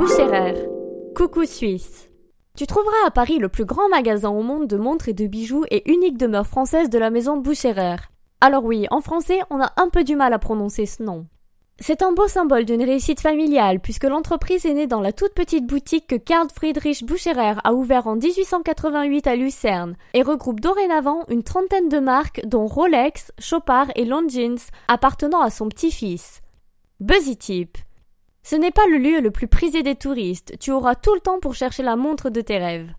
Boucherer. Coucou Suisse. Tu trouveras à Paris le plus grand magasin au monde de montres et de bijoux et unique demeure française de la maison Boucherer. Alors oui, en français, on a un peu du mal à prononcer ce nom. C'est un beau symbole d'une réussite familiale puisque l'entreprise est née dans la toute petite boutique que Karl Friedrich Bucherer a ouvert en 1888 à Lucerne et regroupe dorénavant une trentaine de marques dont Rolex, Chopard et Longines appartenant à son petit-fils. Buzzy Tip. Ce n'est pas le lieu le plus prisé des touristes, tu auras tout le temps pour chercher la montre de tes rêves.